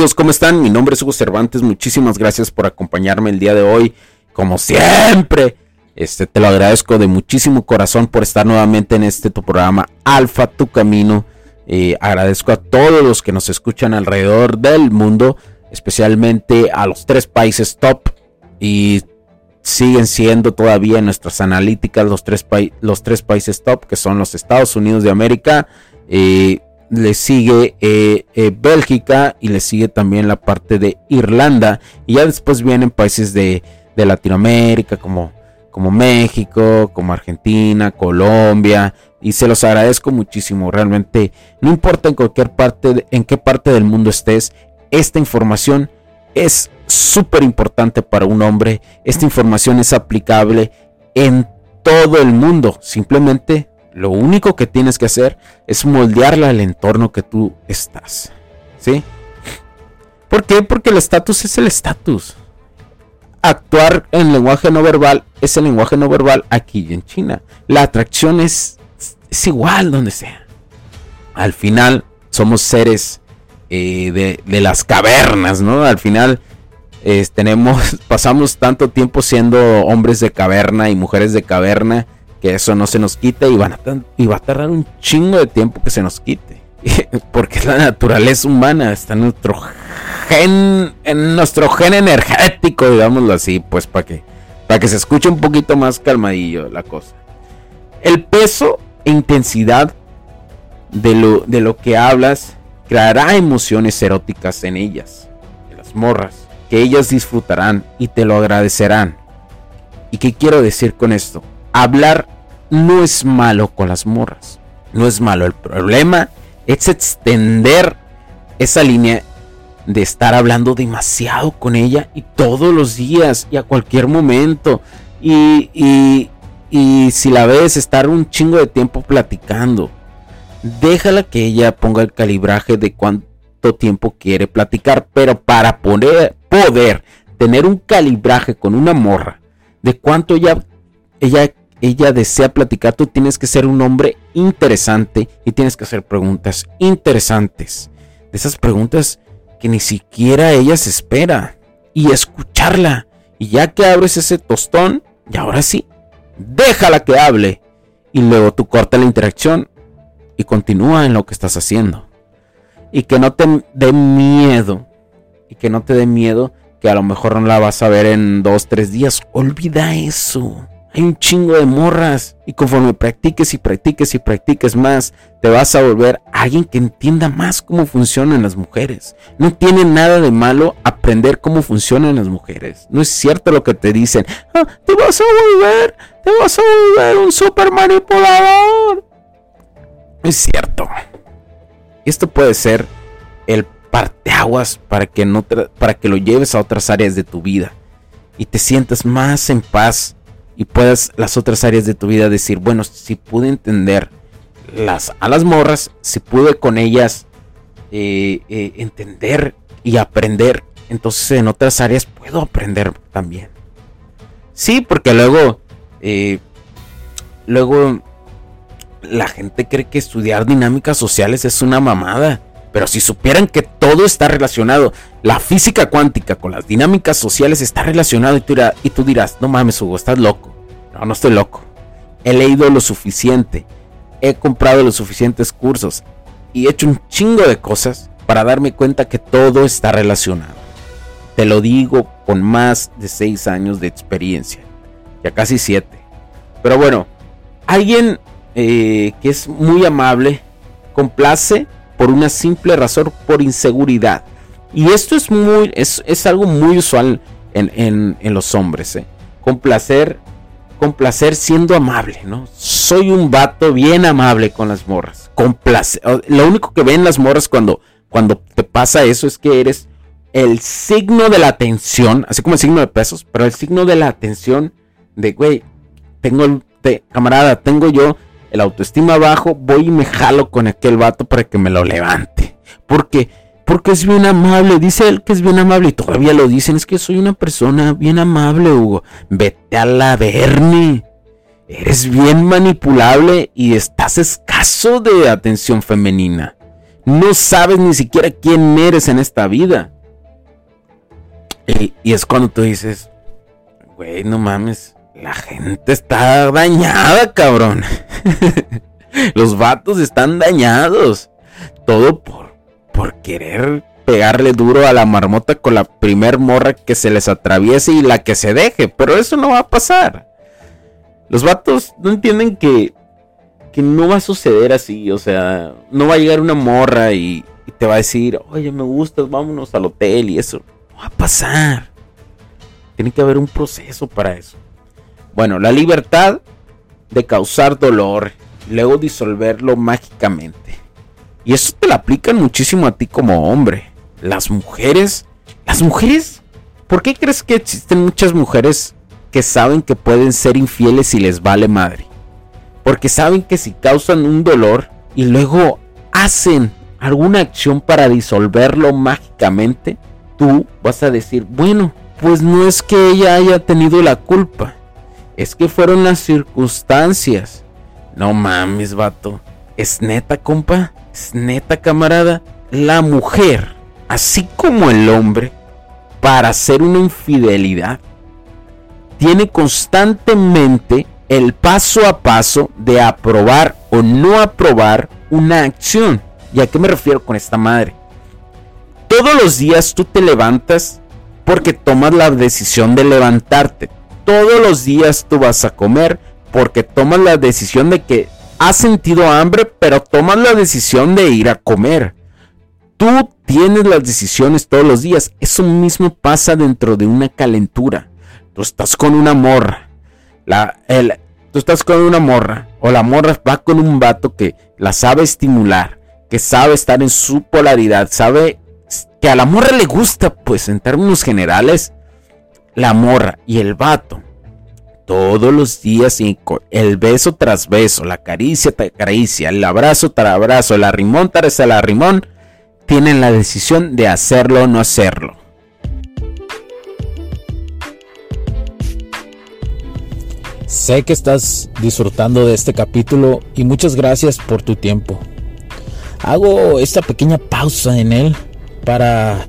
Amigos? ¿Cómo están? Mi nombre es Hugo Cervantes. Muchísimas gracias por acompañarme el día de hoy. Como siempre, este, te lo agradezco de muchísimo corazón por estar nuevamente en este tu programa Alfa Tu Camino. Eh, agradezco a todos los que nos escuchan alrededor del mundo, especialmente a los tres países top y siguen siendo todavía nuestras analíticas los tres, los tres países top que son los Estados Unidos de América, eh, le sigue eh, eh, Bélgica y le sigue también la parte de Irlanda. Y ya después vienen países de, Latinoamérica como, como México, como Argentina, Colombia. Y se los agradezco muchísimo. Realmente, no importa en cualquier parte, en qué parte del mundo estés, esta información es súper importante para un hombre. Esta información es aplicable en todo el mundo. Simplemente lo único que tienes que hacer es moldearla al entorno que tú estás. ¿Sí? ¿Por qué? Porque el estatus es el estatus. Actuar en lenguaje no verbal es el lenguaje no verbal aquí y en China. La atracción es, igual donde sea. Al final somos seres eh, de, las cavernas, ¿no? Al final tenemos, pasamos tanto tiempo siendo hombres de caverna y mujeres de caverna que eso no se nos quite y, van a va a tardar un chingo de tiempo que se nos quite. Porque la naturaleza humana, está en nuestro gen, en nuestro gen energético, digámoslo así, pues para que, para que se escuche un poquito más calmadillo la cosa. El peso e intensidad de lo, de lo que hablas creará emociones eróticas en ellas, en las morras, que ellas disfrutarán y te lo agradecerán. ¿Y qué quiero decir con esto? Hablar no es malo con las morras. No es malo. El problema es extender esa línea de estar hablando demasiado con ella y todos los días y a cualquier momento. Y, y, y si la ves, estar un chingo de tiempo platicando. Déjala que ella ponga el calibraje de cuánto tiempo quiere platicar. Pero para poder, poder tener un calibraje con una morra de cuánto ella, ella ella desea platicar, tú tienes que ser un hombre interesante y tienes que hacer preguntas interesantes. De esas preguntas que ni siquiera ella se espera. Y escucharla. Y ya que abres ese tostón, y ahora sí, déjala que hable. Y luego tú corta la interacción y continúa en lo que estás haciendo. Y que no te dé miedo. Y que no te dé miedo que a lo mejor no la vas a ver en dos, tres días. Olvida eso. Hay un chingo de morras. Y conforme practiques y practiques y practiques más, te vas a volver alguien que entienda más cómo funcionan las mujeres. No tiene nada de malo aprender cómo funcionan las mujeres. No es cierto lo que te dicen. Ah, te vas a volver, te vas a volver un super manipulador. es cierto. Esto puede ser el parteaguas para que, no para que lo lleves a otras áreas de tu vida y te sientas más en paz y puedas las otras áreas de tu vida decir, bueno, si pude entender las, a las morras, si pude con ellas eh, eh, entender y aprender, entonces en otras áreas puedo aprender también. Sí, porque luego, eh, luego la gente cree que estudiar dinámicas sociales es una mamada. Pero si supieran que todo está relacionado, la física cuántica con las dinámicas sociales está relacionado y tú, dirás, y tú dirás, no mames Hugo, estás loco. No, estoy loco. He leído lo suficiente, he comprado los suficientes cursos y he hecho un chingo de cosas para darme cuenta que todo está relacionado. Te lo digo con más de 6 años de experiencia, ya casi 7. Pero bueno, alguien eh, que es muy amable, complace por una simple razón, por inseguridad. Y esto es muy, es, es algo muy usual en, en, los hombres, ¿eh? Complacer, complacer siendo amable, ¿no? Soy un vato bien amable con las morras. Complacer. Lo único que ven las morras cuando, cuando te pasa eso es que eres el signo de la atención, así como el signo de pesos, pero el signo de la atención de, güey, tengo, te, camarada, tengo yo el autoestima bajo, voy y me jalo con aquel vato para que me lo levante. Porque, porque es bien amable, dice él que es bien amable y todavía lo dicen, es que soy una persona bien amable, Hugo. Vete a la verni. Eres bien manipulable y estás escaso de atención femenina. No sabes ni siquiera quién eres en esta vida. Y, y es cuando tú dices, güey, no mames la gente está dañada, cabrón. Los vatos están dañados. Todo por, por querer pegarle duro a la marmota con la primer morra que se les atraviese y la que se deje. Pero eso no va a pasar. Los vatos no entienden que, que no va a suceder así. O sea, no va a llegar una morra y, te va a decir, oye, me gustas, vámonos al hotel y eso. No va a pasar. Tiene que haber un proceso para eso. Bueno, la libertad de causar dolor luego disolverlo mágicamente. Y eso te lo aplican muchísimo a ti como hombre. Las mujeres, las mujeres, ¿por qué crees que existen muchas mujeres que saben que pueden ser infieles y les vale madre? Porque saben que si causan un dolor y luego hacen alguna acción para disolverlo mágicamente, tú vas a decir, bueno, pues no es que ella haya tenido la culpa es que fueron las circunstancias. No mames, vato. Es neta, compa. Es neta, camarada. La mujer, así como el hombre, para hacer una infidelidad, tiene constantemente el paso a paso de aprobar o no aprobar una acción. ¿Y a qué me refiero con esta madre? Todos los días tú te levantas porque tomas la decisión de levantarte todos los días tú vas a comer porque tomas la decisión de que has sentido hambre, pero tomas la decisión de ir a comer. Tú tienes las decisiones todos los días. Eso mismo pasa dentro de una calentura. Tú estás con una morra. La, tú estás con una morra. O la morra va con un vato que la sabe estimular. Que sabe estar en su polaridad. Sabe que a la morra le gusta, pues en términos generales, la morra y el vato todos los días el beso tras beso, la caricia tras caricia, el abrazo tras abrazo, el arrimón tras el arrimón, tienen la decisión de hacerlo o no hacerlo. Sé que estás disfrutando de este capítulo y muchas gracias por tu tiempo. Hago esta pequeña pausa en él para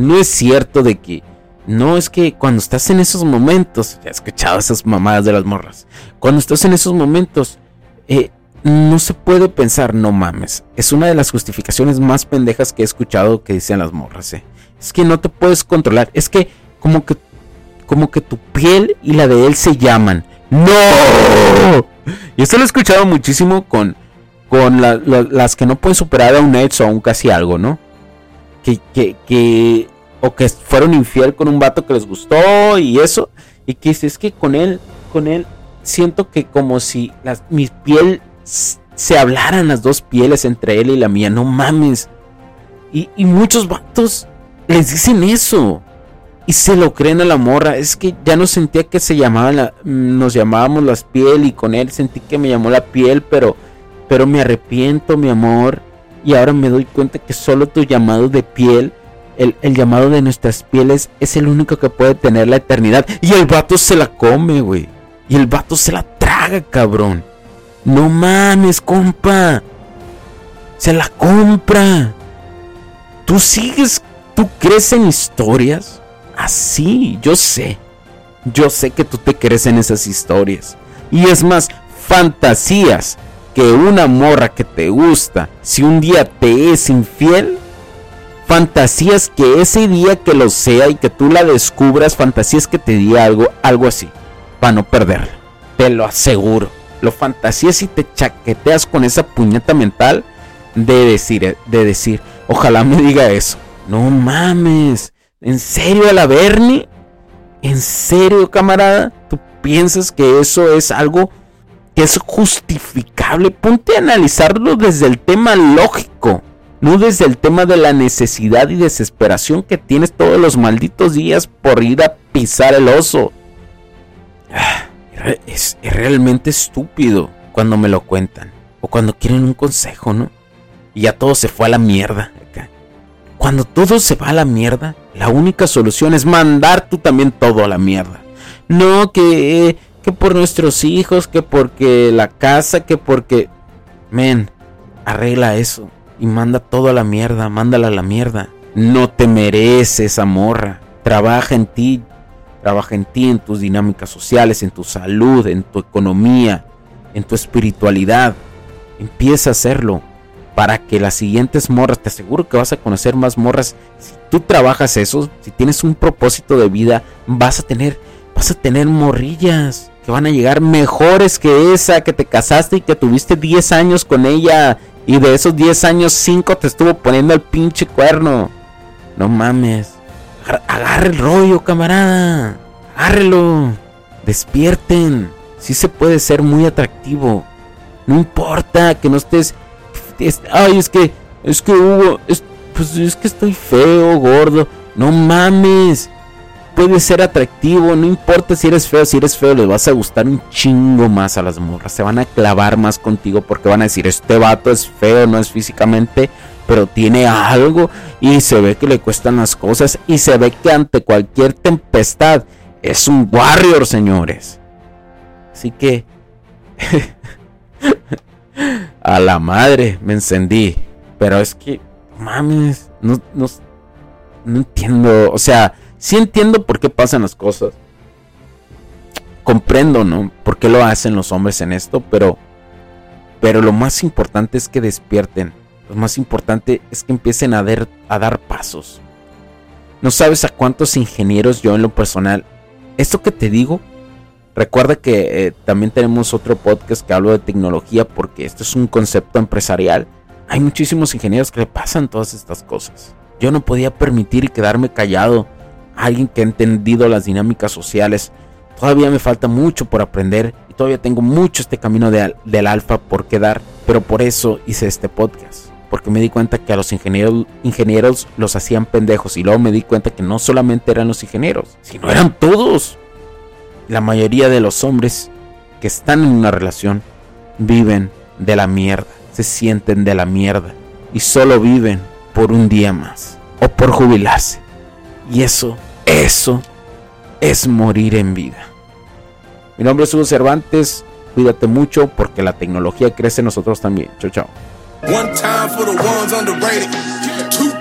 No es cierto de que no es que cuando estás en esos momentos, ya he escuchado esas mamadas de las morras, cuando estás en esos momentos, eh, no se puede pensar, no mames. Es una de las justificaciones más pendejas que he escuchado que dicen las morras, eh. Es que no te puedes controlar, es que como que como que tu piel y la de él se llaman. ¡No! Y esto lo he escuchado muchísimo con, con las que no pueden superar a un ex o a un casi algo, ¿no? Que, que, que o que fueron infiel con un vato que les gustó y eso. Y que es que con él, con él, siento que como si las, mi piel se hablaran las dos pieles entre él y la mía. No mames. Y, y muchos vatos les dicen eso. Y se lo creen a la morra. Es que ya no sentía que se llamaban la, nos llamábamos las piel y con él sentí que me llamó la piel, pero, pero me arrepiento, mi amor. Y ahora me doy cuenta que solo tu llamado de piel el, llamado de nuestras pieles es el único que puede tener la eternidad. Y el vato se la come, güey. Y el vato se la traga, cabrón. No mames, compa. Se la compra. Tú sigues, tú crees en historias. Así, yo sé. Yo sé que tú te crees en esas historias. Y es más, fantasías que una morra que te gusta, si un día te es infiel, fantasías que ese día que lo sea y que tú la descubras, fantasías que te diga algo, algo así, para no perderla. Te lo aseguro. Lo fantasías y te chaqueteas con esa puñeta mental de decir, de decir, ojalá me diga eso. No mames. ¿En serio, a la? ¿En serio, camarada? ¿Tú piensas que eso es algo que es justificable? Ponte a analizarlo desde el tema lógico no desde el tema de la necesidad y desesperación que tienes todos los malditos días por ir a pisar el oso. Ah, es, realmente estúpido cuando me lo cuentan o cuando quieren un consejo, ¿no? Y ya todo se fue a la mierda. Cuando todo se va a la mierda, la única solución es mandar tú también todo a la mierda. No que, que por nuestros hijos, que porque la casa, que porque... Men, arregla eso y manda todo a la mierda, mándala a la mierda. No te mereces esa morra. Trabaja en ti, trabaja en ti, en tus dinámicas sociales, en tu salud, en tu economía, en tu espiritualidad. Empieza a hacerlo para que las siguientes morras, te aseguro que vas a conocer más morras. Si tú trabajas eso, si tienes un propósito de vida, vas a tener, vas a tener morrillas que van a llegar mejores que esa que te casaste y que tuviste 10 años con ella y de esos 10 años, 5 te estuvo poniendo el pinche cuerno. No mames. Agarre el rollo, camarada. Agárrelo. Despierten. Sí se puede ser muy atractivo. No importa que no estés. ay, es que. Es que Hugo. pues es que estoy feo, gordo. No mames puede ser atractivo, no importa si eres feo, si eres feo, les vas a gustar un chingo más a las morras, se van a clavar más contigo porque van a decir, este vato es feo, no es físicamente, pero tiene algo y se ve que le cuestan las cosas y se ve que ante cualquier tempestad es un warrior, señores. Así que... a la madre me encendí, pero es que, mames, no, no, no entiendo, o sea Sí entiendo por qué pasan las cosas. Comprendo, ¿no? Por qué lo hacen los hombres en esto, pero pero lo más importante es que despierten. Lo más importante es que empiecen a, dar, a dar pasos. No sabes a cuántos ingenieros yo en lo personal. Esto que te digo, recuerda que eh, también tenemos otro podcast que hablo de tecnología porque esto es un concepto empresarial. Hay muchísimos ingenieros que le pasan todas estas cosas. Yo no podía permitir quedarme callado alguien que ha entendido las dinámicas sociales. Todavía me falta mucho por aprender y todavía tengo mucho este camino del alfa por quedar, pero por eso hice este podcast. Porque me di cuenta que a los ingenieros, ingenieros los hacían pendejos y luego me di cuenta que no solamente eran los ingenieros, sino eran todos. La mayoría de los hombres que están en una relación viven de la mierda, se sienten de la mierda y solo viven por un día más o por jubilarse. Y eso eso es morir en vida. Mi nombre es Hugo Cervantes. Cuídate mucho porque la tecnología crece en nosotros también. Chao, chao.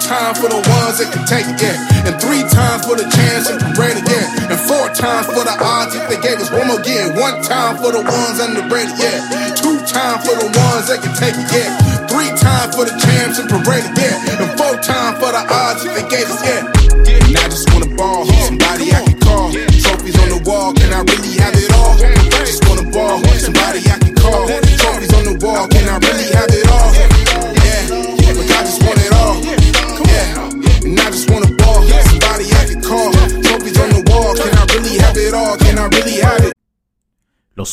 Times for the ones that can take it, yeah. And three times for the chance and parade again. And four times for the odds if they gave us one more again. One time for the ones underrated, yeah. Two times for the ones that can take it, yeah. Three times for the champs and parade again. And four times for the odds if they gave us, yeah. And I just wanna ball, somebody I can call. Trophies on the wall, can I really have